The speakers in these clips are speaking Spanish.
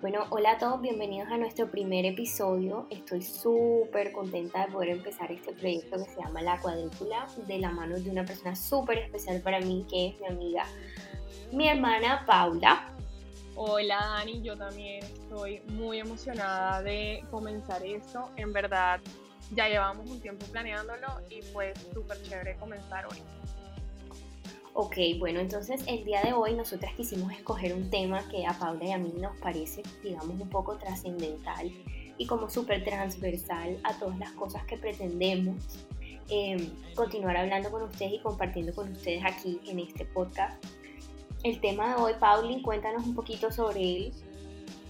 Bueno, hola a todos, bienvenidos a nuestro primer episodio. Estoy súper contenta de poder empezar este proyecto que se llama La Cuadrícula de la mano de una persona súper especial para mí, que es mi amiga, mi hermana Paula. Hola Dani, yo también estoy muy emocionada de comenzar esto. En verdad, ya llevamos un tiempo planeándolo y fue súper chévere comenzar hoy. Ok, bueno, entonces el día de hoy nosotras quisimos escoger un tema que a Paula y a mí nos parece, digamos, un poco trascendental y como súper transversal a todas las cosas que pretendemos em, continuar hablando con ustedes y compartiendo con ustedes aquí en este podcast. El tema de hoy, Pauli, cuéntanos un poquito sobre él.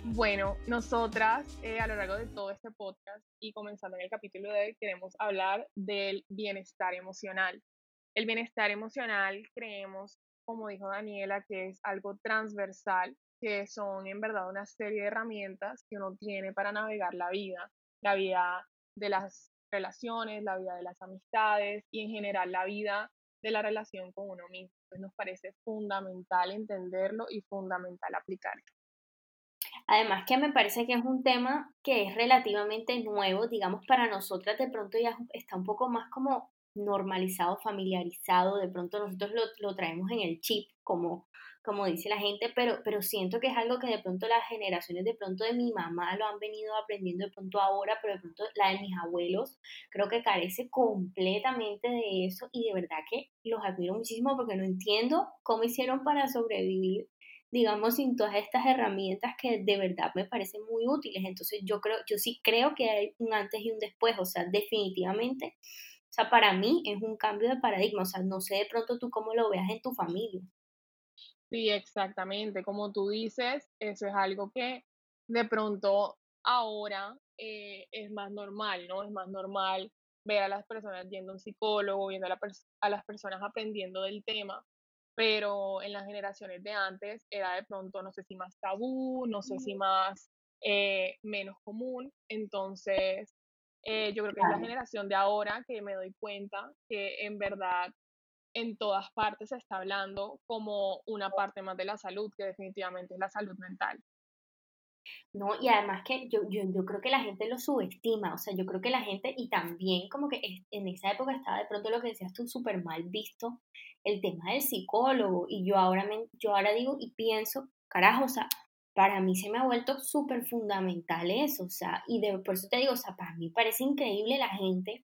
Bueno, nosotras eh, a lo largo de todo este podcast y comenzando en el capítulo de hoy queremos hablar del bienestar emocional. El bienestar emocional creemos, como dijo Daniela, que es algo transversal, que son en verdad una serie de herramientas que uno tiene para navegar la vida, la vida de las relaciones, la vida de las amistades y en general la vida de la relación con uno mismo. Entonces nos parece fundamental entenderlo y fundamental aplicarlo. Además que me parece que es un tema que es relativamente nuevo, digamos, para nosotras de pronto ya está un poco más como normalizado, familiarizado, de pronto nosotros lo, traemos en el chip, como, como dice la gente, pero, pero siento que es algo que de pronto las generaciones de pronto de mi mamá lo han venido aprendiendo de pronto ahora, pero de pronto la de mis abuelos creo que carece completamente de eso y de verdad que los admiro muchísimo porque no entiendo cómo hicieron para sobrevivir digamos, sin todas estas herramientas que de verdad me parecen muy útiles. Entonces yo creo, yo sí creo que hay un antes y un después, o sea, definitivamente o sea, para mí es un cambio de paradigma, o sea, no sé de pronto tú cómo lo veas en tu familia. Sí, exactamente, como tú dices, eso es algo que de pronto ahora eh, es más normal, ¿no? Es más normal ver a las personas yendo a un psicólogo, viendo a, a las personas aprendiendo del tema, pero en las generaciones de antes era de pronto, no sé si más tabú, no sé si más eh, menos común, entonces eh, yo creo que es la generación de ahora que me doy cuenta que en verdad en todas partes se está hablando como una parte más de la salud, que definitivamente es la salud mental. No, y además que yo, yo, yo creo que la gente lo subestima, o sea, yo creo que la gente, y también como que en esa época estaba de pronto lo que decías tú súper mal visto, el tema del psicólogo, y yo ahora, me, yo ahora digo y pienso, carajo, o sea, para mí se me ha vuelto súper fundamental eso, o sea, y por eso te digo, o sea, para mí parece increíble la gente,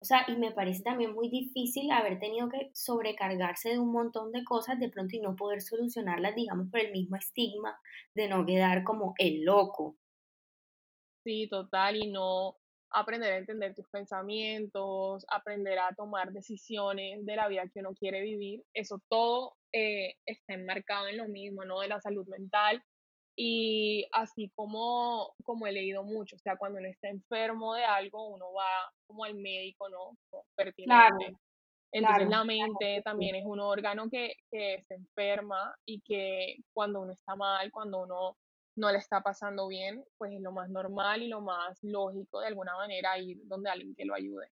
o sea, y me parece también muy difícil haber tenido que sobrecargarse de un montón de cosas de pronto y no poder solucionarlas, digamos, por el mismo estigma de no quedar como el loco. Sí, total, y no aprender a entender tus pensamientos, aprender a tomar decisiones de la vida que uno quiere vivir, eso todo eh, está enmarcado en lo mismo, ¿no? De la salud mental y así como, como he leído mucho, o sea, cuando uno está enfermo de algo, uno va como al médico, ¿no? Pertinente. Entonces la mente también es un órgano que, que se enferma y que cuando uno está mal, cuando uno no le está pasando bien, pues es lo más normal y lo más lógico de alguna manera ir donde alguien que lo ayude.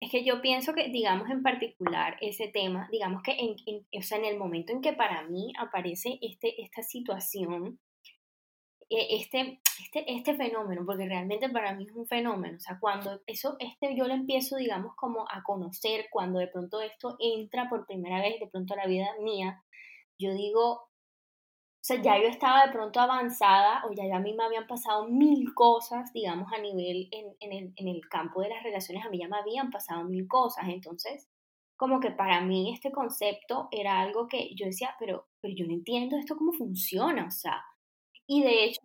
Es que yo pienso que, digamos, en particular ese tema, digamos que en, o sea, en el momento en que para mí aparece este, esta situación, este, este, este fenómeno, porque realmente para mí es un fenómeno, o sea, cuando eso, este yo lo empiezo, digamos, como a conocer, cuando de pronto esto entra por primera vez de pronto a la vida mía, yo digo, o sea, ya yo estaba de pronto avanzada o ya, ya a mí me habían pasado mil cosas, digamos, a nivel en, en, el, en el campo de las relaciones, a mí ya me habían pasado mil cosas. Entonces, como que para mí este concepto era algo que yo decía, pero, pero yo no entiendo esto cómo funciona, o sea, y de hecho,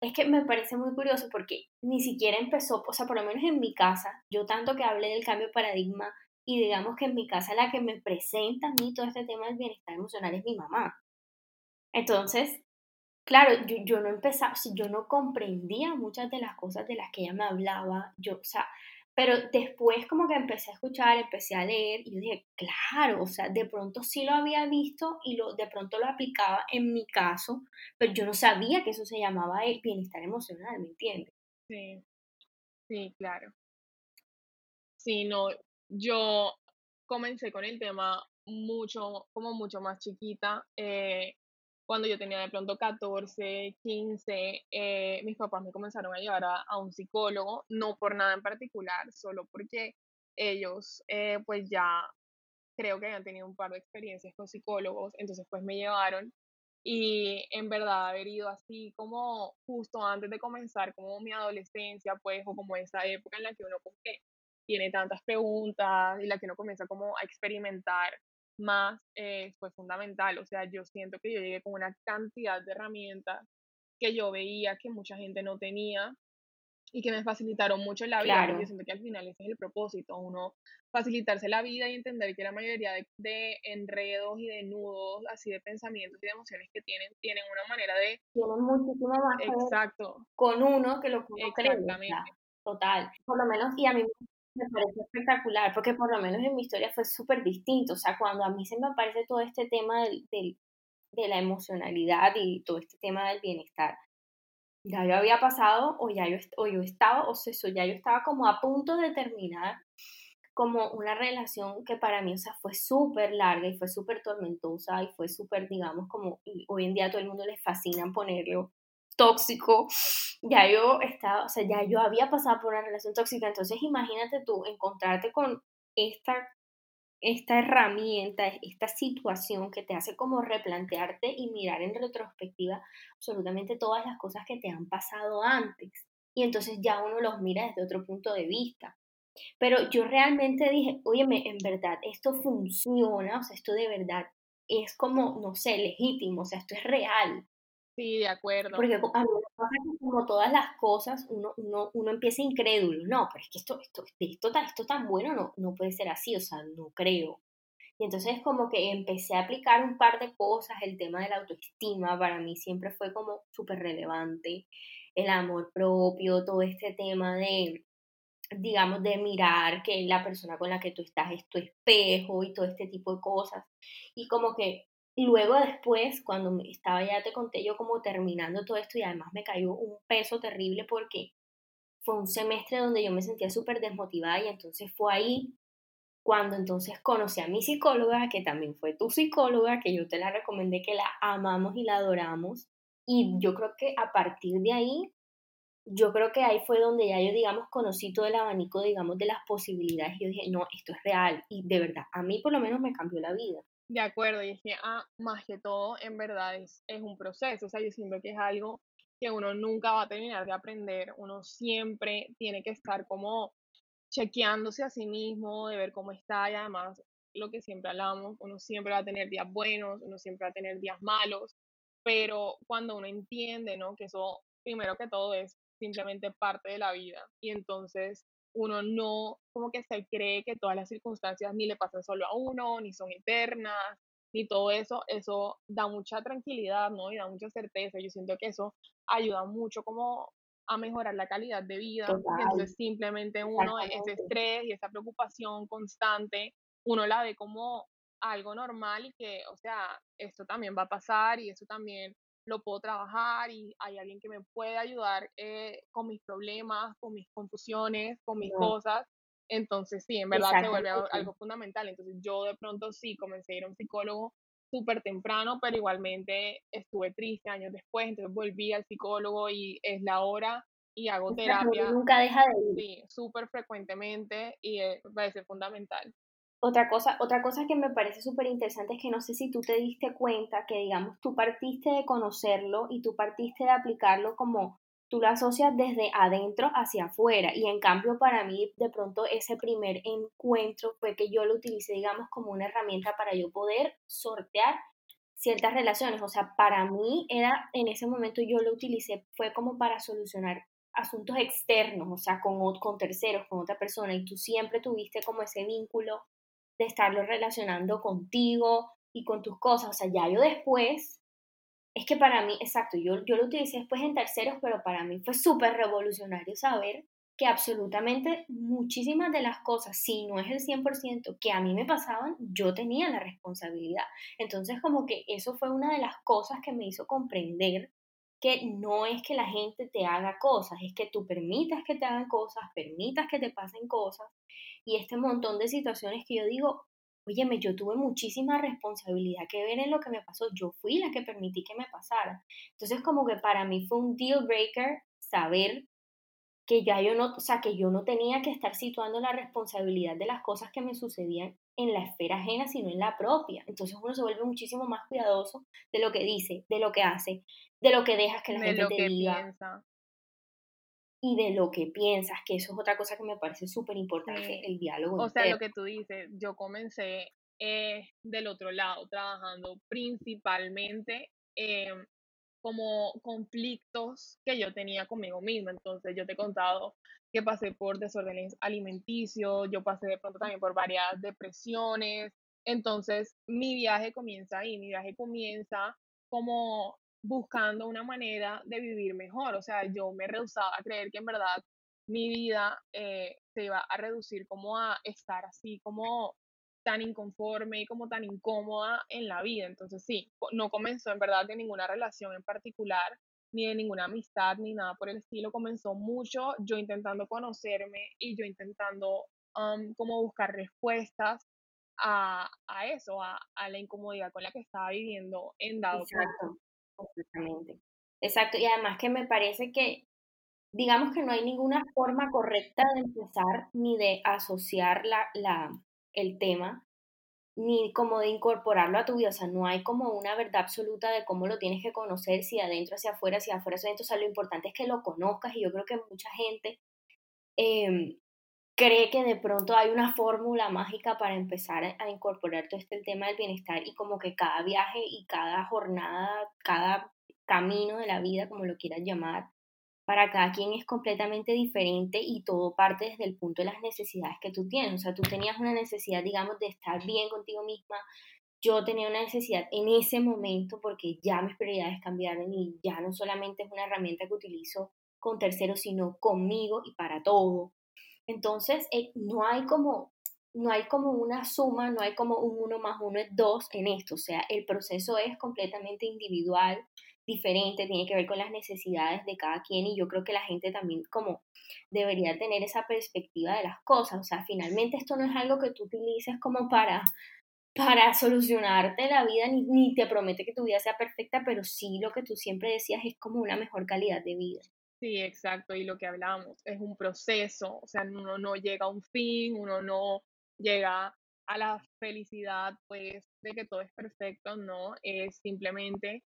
es que me parece muy curioso porque ni siquiera empezó, o sea, por lo menos en mi casa, yo tanto que hablé del cambio de paradigma y digamos que en mi casa la que me presenta a mí todo este tema del bienestar emocional es mi mamá. Entonces, claro, yo, yo no empezaba, yo no comprendía muchas de las cosas de las que ella me hablaba, yo, o sea, pero después como que empecé a escuchar, empecé a leer y yo dije, claro, o sea, de pronto sí lo había visto y lo, de pronto lo aplicaba en mi caso, pero yo no sabía que eso se llamaba el bienestar emocional, ¿me entiendes? Sí, sí, claro. Sí, no, yo comencé con el tema mucho, como mucho más chiquita. Eh, cuando yo tenía de pronto 14, 15, eh, mis papás me comenzaron a llevar a, un psicólogo, no por nada en particular, solo porque ellos eh, pues ya creo que habían tenido un par de experiencias con psicólogos, entonces pues me llevaron y en verdad haber ido así como justo antes de comenzar como mi adolescencia pues o como esa época en la que uno como tiene tantas preguntas y la que uno comienza como a experimentar más eh, fue fundamental. O sea, yo siento que yo llegué con una cantidad de herramientas que yo veía que mucha gente no tenía y que me facilitaron mucho la vida. Yo siento que al final ese es el propósito, uno facilitarse la vida y entender que la mayoría de, enredos y de nudos, así de pensamientos y de emociones que tienen, tienen una manera de... Tienen muchísimo más Exacto. con uno que lo que uno Exactamente. total. Por lo menos, y a mí me parece espectacular, porque por lo menos en mi historia fue súper distinto. O sea, cuando a mí se me aparece todo este tema del, de la emocionalidad y todo este tema del bienestar, ya yo había pasado o ya yo, o yo estaba, o eso, ya yo estaba como a punto de terminar como una relación que para mí, o sea, fue súper larga y fue súper tormentosa y fue súper, digamos, como hoy en día a todo el mundo le fascina ponerlo tóxico, ya yo estaba, o sea, ya yo había pasado por una relación tóxica, entonces imagínate tú encontrarte con esta, esta herramienta, esta situación que te hace como replantearte y mirar en retrospectiva absolutamente todas las cosas que te han pasado antes. Y entonces ya uno los mira desde otro punto de vista. Pero yo realmente dije, óyeme, en verdad, esto funciona, o sea, esto de verdad es como, no sé, legítimo, o sea, esto es real. Sí, de acuerdo. Porque a mí me pasa que como todas las cosas, uno, uno, uno empieza incrédulo. No, pero es que esto, esto, esto, esto tan bueno no, no puede ser así, o sea, no creo. Y entonces como que empecé a aplicar un par de cosas, el tema de la autoestima para mí siempre fue como súper relevante, el amor propio, todo este tema de, digamos, de mirar que la persona con la que tú estás es tu espejo y todo este tipo de cosas. Y como que luego después, cuando estaba ya te conté yo como terminando todo esto y además me cayó un peso terrible porque fue un semestre donde yo me sentía súper desmotivada y entonces fue ahí cuando entonces conocí a mi psicóloga, que también fue tu psicóloga, que yo te la recomendé, que la amamos y la adoramos. Y yo creo que a partir de ahí, yo creo que ahí fue donde ya yo, digamos, conocí todo el abanico, digamos, de las posibilidades. Y yo dije, no, esto es real. Y de verdad, a mí por lo menos me cambió la vida. De acuerdo, y es que ah, más que todo, en verdad es, es un proceso, o sea, yo siento que es algo que uno nunca va a terminar de aprender, uno siempre tiene que estar como chequeándose a sí mismo, de ver cómo está y además lo que siempre hablamos, uno siempre va a tener días buenos, uno siempre va a tener días malos, pero cuando uno entiende, ¿no? Que eso, primero que todo, es simplemente parte de la vida y entonces uno no como que se cree que todas las circunstancias ni le pasan solo a uno, ni son eternas, ni todo eso, eso da mucha tranquilidad, ¿no? Y da mucha certeza. Yo siento que eso ayuda mucho como a mejorar la calidad de vida. Entonces simplemente uno ese estrés y esa preocupación constante, uno la ve como algo normal y que, o sea, esto también va a pasar y eso también lo puedo trabajar y hay alguien que me puede ayudar eh, con mis problemas, con mis confusiones, con mis cosas. Entonces, sí, en verdad se vuelve algo fundamental. Entonces, yo de pronto sí comencé a ir a un psicólogo súper temprano, pero igualmente estuve triste años después, entonces volví al psicólogo y es la hora y hago terapia. Nunca deja de ir. Sí, súper frecuentemente y me parece fundamental. Otra cosa, otra cosa que me parece súper interesante es que no sé si tú te diste cuenta que, digamos, tú partiste de conocerlo y tú partiste de aplicarlo como tú lo asocias desde adentro hacia afuera. Y en cambio, para mí, de pronto, ese primer encuentro fue que yo lo utilicé, digamos, como una herramienta para yo poder sortear ciertas relaciones. O sea, para mí era, en ese momento yo lo utilicé, fue como para solucionar asuntos externos, o sea, con, con terceros, con otra persona, y tú siempre tuviste como ese vínculo de estarlo relacionando contigo y con tus cosas. O sea, ya yo después, es que para mí, exacto, yo, yo lo utilicé después en terceros, pero para mí fue súper revolucionario saber que absolutamente muchísimas de las cosas, si no es el 100% que a mí me pasaban, yo tenía la responsabilidad. Entonces como que eso fue una de las cosas que me hizo comprender que no es que la gente te haga cosas, es que tú permitas que te hagan cosas, permitas que te pasen cosas y este montón de situaciones que yo digo, óyeme, yo tuve muchísima responsabilidad que ver en lo que me pasó, yo fui la que permití que me pasara. Entonces como que para mí fue un deal breaker saber que ya yo no, o sea, que yo no tenía que estar situando la responsabilidad de las cosas que me sucedían en la esfera ajena, sino en la propia. Entonces uno se vuelve muchísimo más cuidadoso de lo que dice, de lo que hace, de lo que dejas que la gente te diga. Y de lo que piensas, que eso es otra cosa que me parece súper importante, el diálogo. O sea, lo que tú dices, yo comencé eh, del otro lado, trabajando principalmente como conflictos que yo tenía conmigo misma. Entonces, yo te he contado que pasé por desórdenes alimenticios, yo pasé de pronto también por varias depresiones. Entonces, mi viaje comienza ahí, mi viaje comienza como buscando una manera de vivir mejor. O sea, yo me rehusaba a creer que en verdad mi vida eh, se iba a reducir como a estar así, como tan inconforme y como tan incómoda en la vida. Entonces sí, no comenzó en verdad de ninguna relación en particular, ni de ninguna amistad, ni nada por el estilo. Comenzó mucho yo intentando conocerme y yo intentando um, como buscar respuestas a, a eso, a, a, la incomodidad con la que estaba viviendo en dado Exacto, completamente. Exacto, y además que me parece que digamos que no hay ninguna forma correcta de empezar ni de asociar la, la, el tema, ni como de incorporarlo a tu vida, o sea, no hay como una verdad absoluta de cómo lo tienes que conocer, si adentro hacia afuera, si afuera hacia adentro, o sea, lo importante es que lo conozcas y yo creo que mucha gente em, cree que de pronto hay una fórmula mágica para empezar a incorporar todo este tema del bienestar y como que cada viaje y cada jornada, cada camino de la vida, como lo quieras llamar, para cada quien es completamente diferente y todo parte desde el punto de las necesidades que tú tienes. O sea, tú tenías una necesidad, digamos, de estar bien contigo misma. Yo tenía una necesidad en ese momento porque ya mis prioridades cambiaron y ya no solamente es una herramienta que utilizo con terceros, sino conmigo y para todo. Entonces, eh, no hay como no hay como una suma, no hay como un uno más uno es dos en esto, o sea, el proceso es completamente individual, diferente, tiene que ver con las necesidades de cada quien y yo creo que la gente también como debería tener esa perspectiva de las cosas, o sea, finalmente esto no es algo que tú utilices como para para solucionarte la vida, ni, ni te promete que tu vida sea perfecta, pero sí lo que tú siempre decías es como una mejor calidad de vida. Sí, exacto, y lo que hablamos es un proceso, o sea, uno no llega a un fin, uno no llega a la felicidad, pues, de que todo es perfecto, no, es simplemente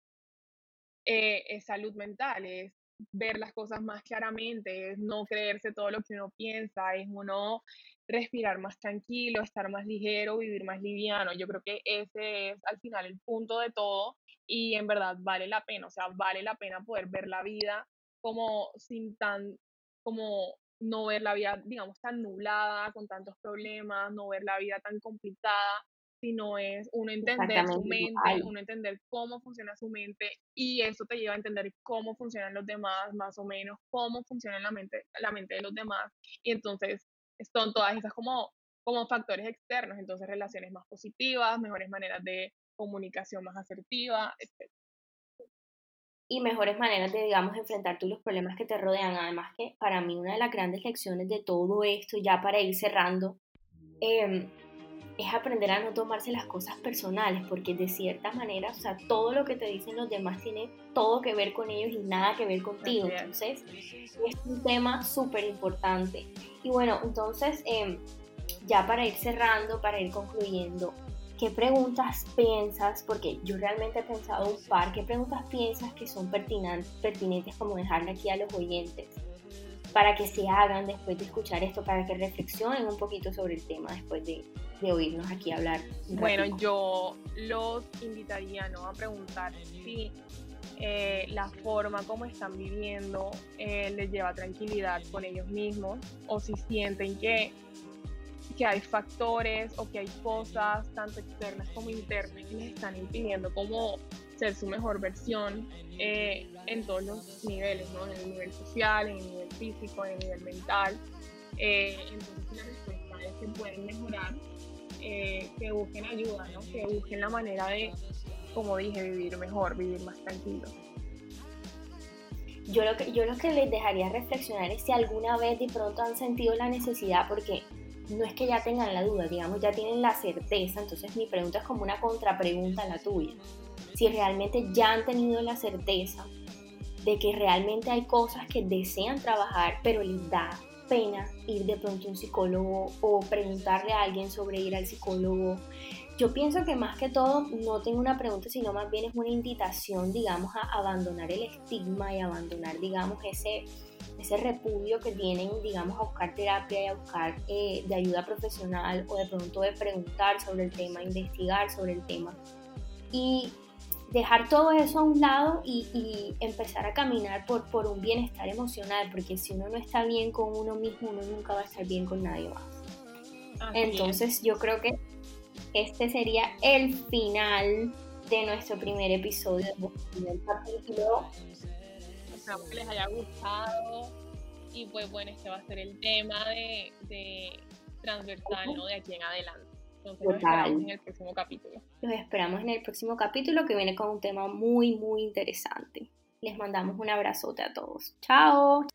eh, es salud mental, es ver las cosas más claramente, es no creerse todo lo que uno piensa, es uno respirar más tranquilo, estar más ligero, vivir más liviano. Yo creo que ese es al final el punto de todo y en verdad vale la pena, o sea, vale la pena poder ver la vida como sin tan, como no ver la vida, digamos, tan nublada, con tantos problemas, no ver la vida tan complicada, sino es uno entender su mente, uno entender cómo funciona su mente y eso te lleva a entender cómo funcionan los demás, más o menos, cómo funciona la mente, la mente de los demás. Y entonces son todas esas como, como factores externos, entonces relaciones más positivas, mejores maneras de comunicación más asertiva, etc. Y mejores maneras de, digamos, enfrentar tú los problemas que te rodean. Además que para mí una de las grandes lecciones de todo esto, ya para ir cerrando, eh, es aprender a no tomarse las cosas personales, porque de cierta manera, o sea, todo lo que te dicen los demás tiene todo que ver con ellos y nada que ver contigo. Entonces, es un tema súper importante. Y bueno, entonces, em, ya para ir cerrando, para ir concluyendo, ¿qué preguntas piensas? Porque yo realmente he pensado un par, ¿qué preguntas piensas que son pertinentes, pertinentes como dejarle aquí a los oyentes? para que se hagan después de escuchar esto, para que reflexionen un poquito sobre el tema después de, de oírnos aquí hablar. Bueno, yo los invitaría ¿no? a preguntar si eh, la forma como están viviendo eh, les lleva tranquilidad con ellos mismos o si sienten que, que hay factores o que hay cosas tanto externas como internas que les están impidiendo como ser su mejor versión eh, en todos los niveles, ¿no? En el nivel social, en el nivel físico, en el nivel mental. Eh, entonces la respuesta es que pueden mejorar, eh, que busquen ayuda, ¿no? Que busquen la manera de, como dije, vivir mejor, vivir más tranquilo. Yo lo, que, yo lo que les dejaría reflexionar es si alguna vez de pronto han sentido la necesidad, porque no es que ya tengan la duda, digamos, ya tienen la certeza, entonces mi pregunta es como una contrapregunta a la tuya. Si realmente ya han tenido la certeza de que realmente hay cosas que desean trabajar, pero les da pena ir de pronto a un psicólogo o preguntarle a alguien sobre ir al psicólogo. Yo pienso que más que todo no tengo una pregunta, sino más bien es una invitación, digamos, a abandonar el estigma y abandonar, digamos, ese, ese repudio que tienen, digamos, a buscar terapia y a buscar eh, de ayuda profesional o de pronto de preguntar sobre el tema, investigar sobre el tema. Y dejar todo eso a un lado y, empezar a caminar por, por un bienestar emocional, porque si uno no está bien con uno mismo, uno nunca va a estar bien con nadie más. Entonces yo creo que este sería el final de nuestro primer episodio del capítulo. Esperamos que les haya gustado y pues bueno, este va a ser el tema de, de transversal, ¿no? De aquí en adelante. Entonces los esperamos en el próximo capítulo. Los esperamos en el próximo capítulo que viene con un tema muy, muy interesante. Les mandamos un abrazote a todos. Chao.